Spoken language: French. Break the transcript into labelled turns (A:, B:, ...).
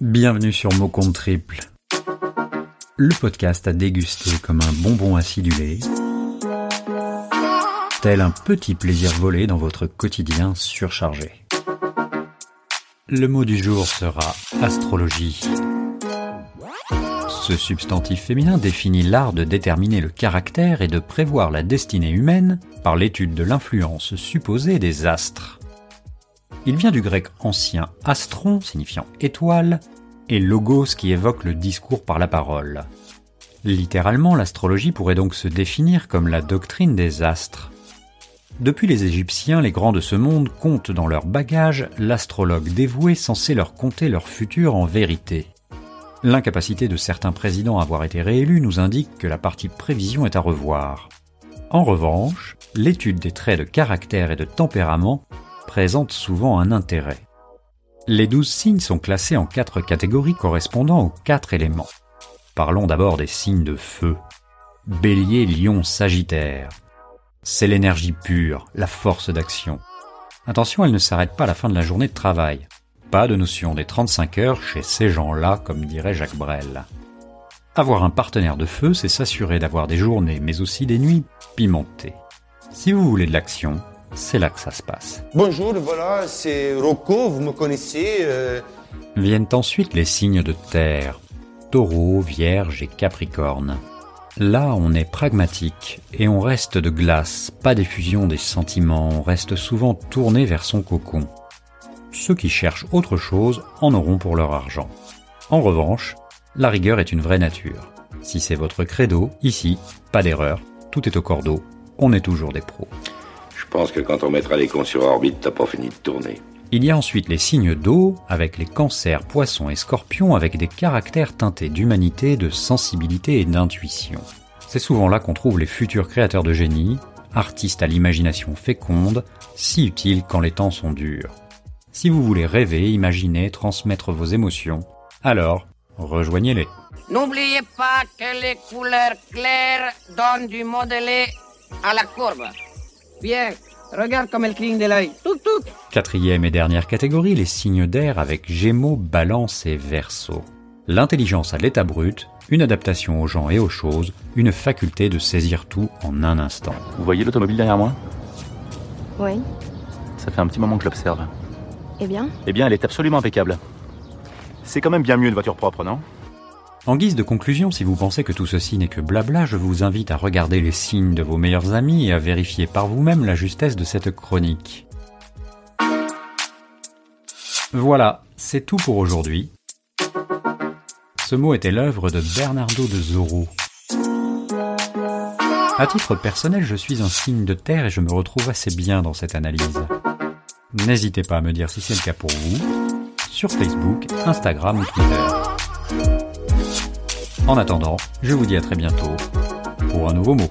A: Bienvenue sur Mot Compte Triple, le podcast à déguster comme un bonbon acidulé, tel un petit plaisir volé dans votre quotidien surchargé. Le mot du jour sera astrologie. Ce substantif féminin définit l'art de déterminer le caractère et de prévoir la destinée humaine par l'étude de l'influence supposée des astres. Il vient du grec ancien astron, signifiant étoile, et logos qui évoque le discours par la parole. Littéralement, l'astrologie pourrait donc se définir comme la doctrine des astres. Depuis les Égyptiens, les grands de ce monde comptent dans leur bagage l'astrologue dévoué censé leur conter leur futur en vérité. L'incapacité de certains présidents à avoir été réélus nous indique que la partie prévision est à revoir. En revanche, l'étude des traits de caractère et de tempérament présente souvent un intérêt. Les douze signes sont classés en quatre catégories correspondant aux quatre éléments. Parlons d'abord des signes de feu. Bélier, Lion, Sagittaire. C'est l'énergie pure, la force d'action. Attention, elle ne s'arrête pas à la fin de la journée de travail. Pas de notion des 35 heures chez ces gens-là, comme dirait Jacques Brel. Avoir un partenaire de feu, c'est s'assurer d'avoir des journées, mais aussi des nuits pimentées. Si vous voulez de l'action, c'est là que ça se passe.
B: Bonjour, voilà, c'est Rocco, vous me connaissez. euh,
A: Viennent ensuite les signes de terre, taureau, vierge et capricorne. Là, on est pragmatique et on reste de glace, pas d'effusion des sentiments, on reste souvent tourné vers son cocon. Ceux qui cherchent autre chose en auront pour leur argent. En revanche, la rigueur est une vraie nature. Si c'est votre credo, ici, pas d'erreur, tout est au cordeau, on est toujours des pros.
C: Je pense que quand on mettra les cons sur orbite, t'as pas fini de tourner.
A: Il y a ensuite les signes d'eau, avec les cancers, poissons et scorpions, avec des caractères teintés d'humanité, de sensibilité et d'intuition. C'est souvent là qu'on trouve les futurs créateurs de génie, artistes à l'imagination féconde, si utiles quand les temps sont durs. Si vous voulez rêver, imaginer, transmettre vos émotions, alors rejoignez-les.
D: N'oubliez pas que les couleurs claires donnent du modelé à la courbe. Bien, regarde comme elle cligne de l'œil.
A: Quatrième et dernière catégorie, les signes d'air avec Gémeaux, Balance et Verseau. L'intelligence à l'état brut, une adaptation aux gens et aux choses, une faculté de saisir tout en un instant.
E: Vous voyez l'automobile derrière moi?
F: Oui.
E: Ça fait un petit moment que je l'observe.
F: Eh bien?
E: Eh bien, elle est absolument impeccable. C'est quand même bien mieux une voiture propre, non?
A: En guise de conclusion, si vous pensez que tout ceci n'est que blabla, je vous invite à regarder les signes de vos meilleurs amis et à vérifier par vous-même la justesse de cette chronique. Voilà, c'est tout pour aujourd'hui. Ce mot était l'œuvre de Bernardo de Zorro. À titre personnel, je suis un signe de terre et je me retrouve assez bien dans cette analyse. N'hésitez pas à me dire si c'est le cas pour vous, sur Facebook, Instagram ou Twitter. En attendant, je vous dis à très bientôt pour un nouveau mot.